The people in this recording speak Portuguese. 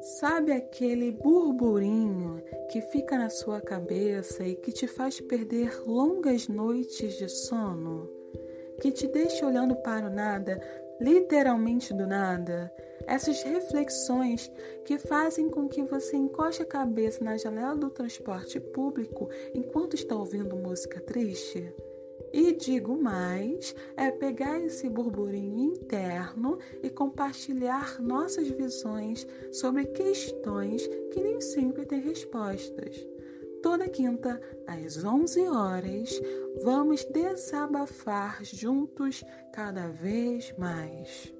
Sabe aquele burburinho que fica na sua cabeça e que te faz perder longas noites de sono? Que te deixa olhando para o nada, literalmente do nada? Essas reflexões que fazem com que você encoste a cabeça na janela do transporte público enquanto está ouvindo música triste? E digo mais, é pegar esse burburinho interno e compartilhar nossas visões sobre questões que nem sempre têm respostas. Toda quinta, às 11 horas, vamos desabafar juntos cada vez mais.